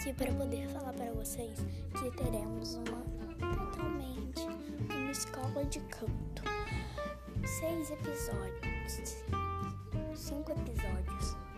aqui para poder falar para vocês que teremos uma totalmente uma escola de canto. Seis episódios, cinco episódios.